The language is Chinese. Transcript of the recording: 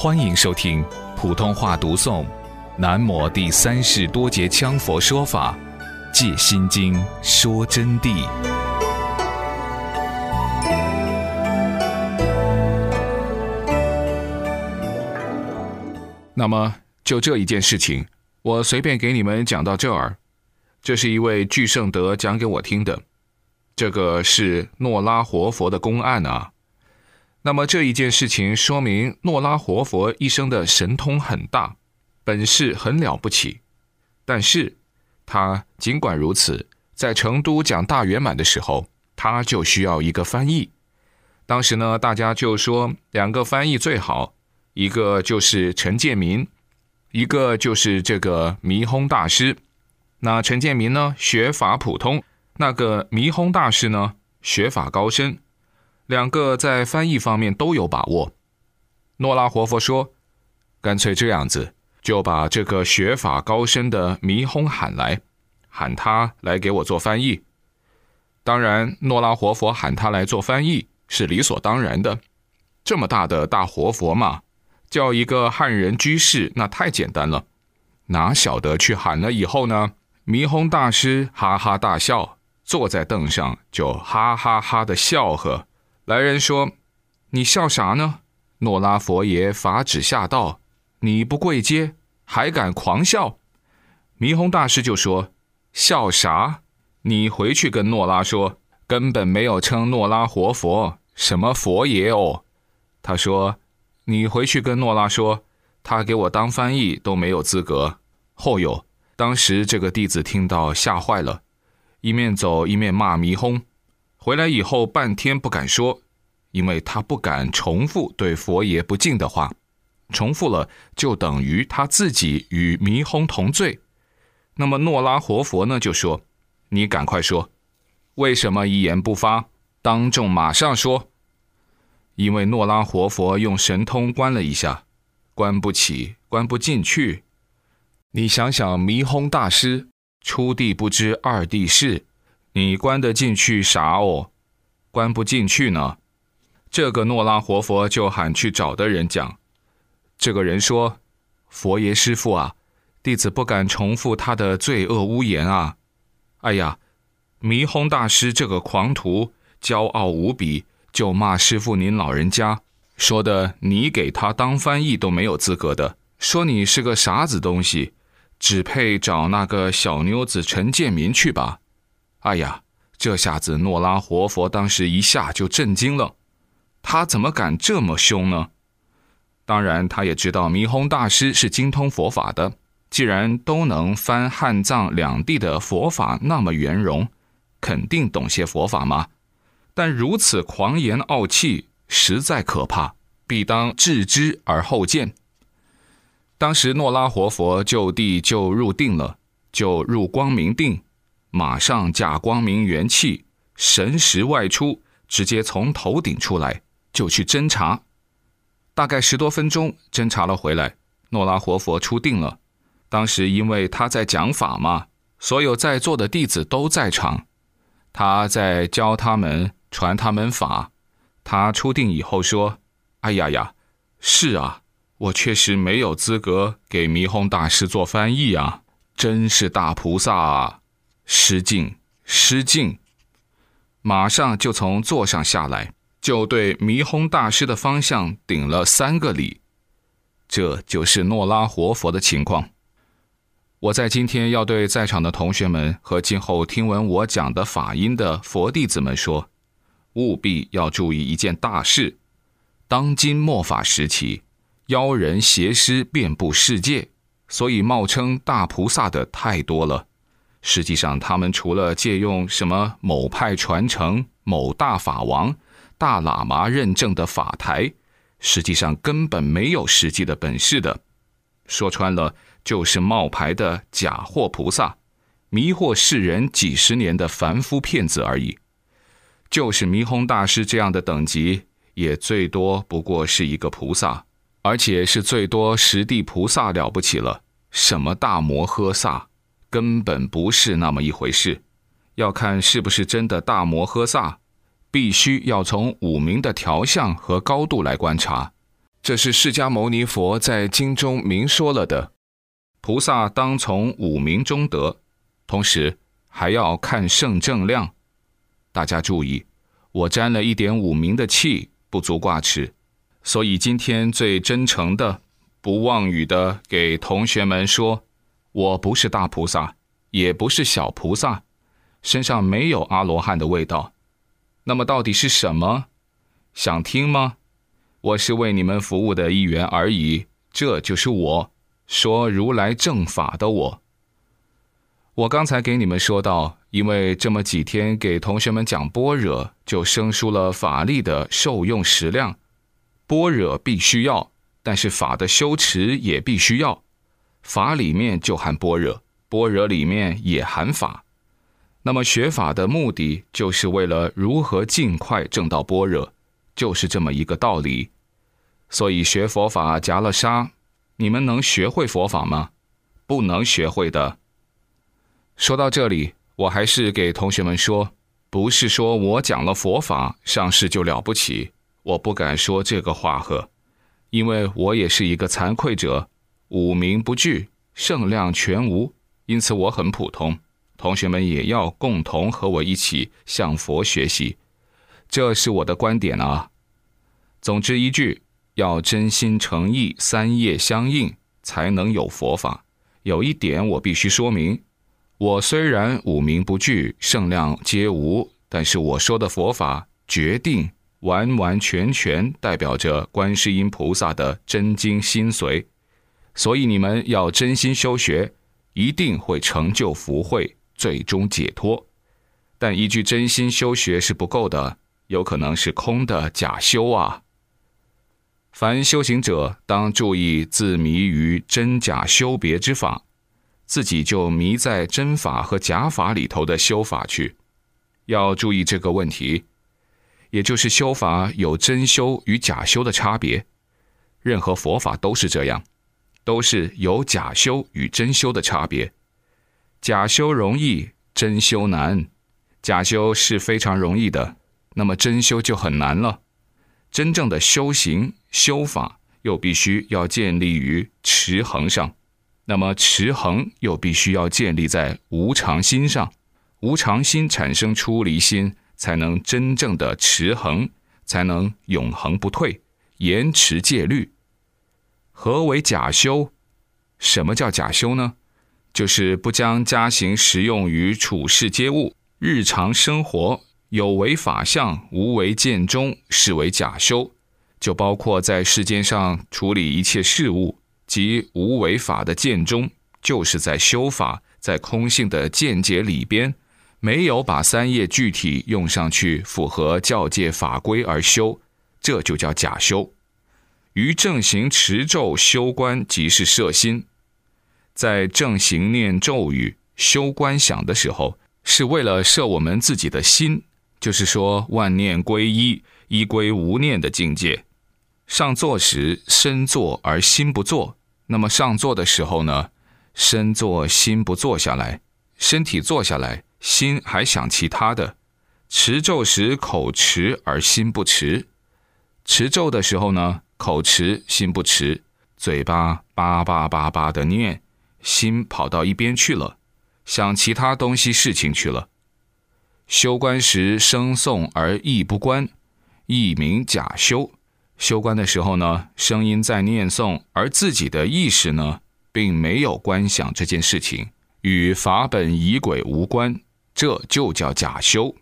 欢迎收听普通话读诵《南摩第三世多杰羌佛说法·借心经说真谛》。那么，就这一件事情，我随便给你们讲到这儿。这是一位巨圣德讲给我听的，这个是诺拉活佛的公案啊。那么这一件事情说明诺拉活佛一生的神通很大，本事很了不起。但是，他尽管如此，在成都讲大圆满的时候，他就需要一个翻译。当时呢，大家就说两个翻译最好，一个就是陈建民，一个就是这个迷轰大师。那陈建民呢，学法普通；那个迷轰大师呢，学法高深。两个在翻译方面都有把握。诺拉活佛说：“干脆这样子，就把这个学法高深的弥轰喊来，喊他来给我做翻译。当然，诺拉活佛喊他来做翻译是理所当然的。这么大的大活佛嘛，叫一个汉人居士那太简单了。哪晓得去喊了以后呢？弥轰大师哈哈大笑，坐在凳上就哈哈哈的笑呵。”来人说：“你笑啥呢？”诺拉佛爷法旨下道：“你不跪阶，还敢狂笑？”弥轰大师就说：“笑啥？你回去跟诺拉说，根本没有称诺拉活佛，什么佛爷哦。”他说：“你回去跟诺拉说，他给我当翻译都没有资格。”后有，当时这个弟子听到吓坏了，一面走一面骂弥轰。回来以后半天不敢说，因为他不敢重复对佛爷不敬的话，重复了就等于他自己与弥轰同罪。那么诺拉活佛呢就说：“你赶快说，为什么一言不发？当众马上说。”因为诺拉活佛用神通关了一下，关不起，关不进去。你想想，弥轰大师初地不知二地事。你关得进去啥哦？关不进去呢？这个诺拉活佛就喊去找的人讲。这个人说：“佛爷师傅啊，弟子不敢重复他的罪恶污言啊！哎呀，弥轰大师这个狂徒，骄傲无比，就骂师傅您老人家，说的你给他当翻译都没有资格的，说你是个傻子东西，只配找那个小妞子陈建民去吧。”哎呀，这下子诺拉活佛当时一下就震惊了，他怎么敢这么凶呢？当然，他也知道弥轰大师是精通佛法的，既然都能翻汉藏两地的佛法那么圆融，肯定懂些佛法嘛。但如此狂言傲气，实在可怕，必当置之而后见。当时诺拉活佛就地就入定了，就入光明定。马上驾光明元气，神识外出，直接从头顶出来，就去侦查。大概十多分钟，侦查了回来，诺拉活佛出定了。当时因为他在讲法嘛，所有在座的弟子都在场，他在教他们传他们法。他出定以后说：“哎呀呀，是啊，我确实没有资格给弥轰大师做翻译啊，真是大菩萨啊！”失敬，失敬！马上就从座上下来，就对弥轰大师的方向顶了三个礼。这就是诺拉活佛的情况。我在今天要对在场的同学们和今后听闻我讲的法音的佛弟子们说，务必要注意一件大事：当今末法时期，妖人邪师遍布世界，所以冒称大菩萨的太多了。实际上，他们除了借用什么某派传承、某大法王、大喇嘛认证的法台，实际上根本没有实际的本事的。说穿了，就是冒牌的假货菩萨，迷惑世人几十年的凡夫骗子而已。就是弥轰大师这样的等级，也最多不过是一个菩萨，而且是最多十地菩萨了不起了，什么大摩诃萨。根本不是那么一回事，要看是不是真的大摩诃萨，必须要从五明的调相和高度来观察。这是释迦牟尼佛在经中明说了的。菩萨当从五明中得，同时还要看圣正量。大家注意，我沾了一点五明的气，不足挂齿。所以今天最真诚的、不妄语的给同学们说，我不是大菩萨，也不是小菩萨，身上没有阿罗汉的味道。那么到底是什么？想听吗？我是为你们服务的一员而已。这就是我说如来正法的我。我刚才给你们说到，因为这么几天给同学们讲般若，就生疏了法力的受用食量。般若必须要，但是法的修持也必须要。法里面就含般若，般若里面也含法。那么学法的目的，就是为了如何尽快证到般若，就是这么一个道理。所以学佛法夹了沙，你们能学会佛法吗？不能学会的。说到这里，我还是给同学们说，不是说我讲了佛法上市就了不起。我不敢说这个话呵，因为我也是一个惭愧者，五名不具，圣量全无，因此我很普通。同学们也要共同和我一起向佛学习，这是我的观点啊。总之一句，要真心诚意，三业相应，才能有佛法。有一点我必须说明：我虽然五名不具，圣量皆无，但是我说的佛法决定。完完全全代表着观世音菩萨的真经心髓，所以你们要真心修学，一定会成就福慧，最终解脱。但一句真心修学是不够的，有可能是空的假修啊。凡修行者当注意自迷于真假修别之法，自己就迷在真法和假法里头的修法去，要注意这个问题。也就是修法有真修与假修的差别，任何佛法都是这样，都是有假修与真修的差别。假修容易，真修难。假修是非常容易的，那么真修就很难了。真正的修行修法又必须要建立于持恒上，那么持恒又必须要建立在无常心上，无常心产生出离心。才能真正的持恒，才能永恒不退，延迟戒律。何为假修？什么叫假修呢？就是不将家行实用于处世皆物、日常生活，有为法相，无为见中，视为假修。就包括在世间上处理一切事物，及无为法的见中，就是在修法，在空性的见解里边。没有把三业具体用上去，符合教界法规而修，这就叫假修。于正行持咒修观，即是摄心。在正行念咒语、修观想的时候，是为了摄我们自己的心，就是说万念归一，一归无念的境界。上座时身坐而心不坐，那么上座的时候呢，身坐心不坐下来，身体坐下来。心还想其他的，持咒时口持而心不持，持咒的时候呢，口持心不持，嘴巴叭叭叭叭的念，心跑到一边去了，想其他东西事情去了。修观时声诵而意不观，意名假修。修观的时候呢，声音在念诵，而自己的意识呢，并没有观想这件事情，与法本仪轨无关。这就叫假修。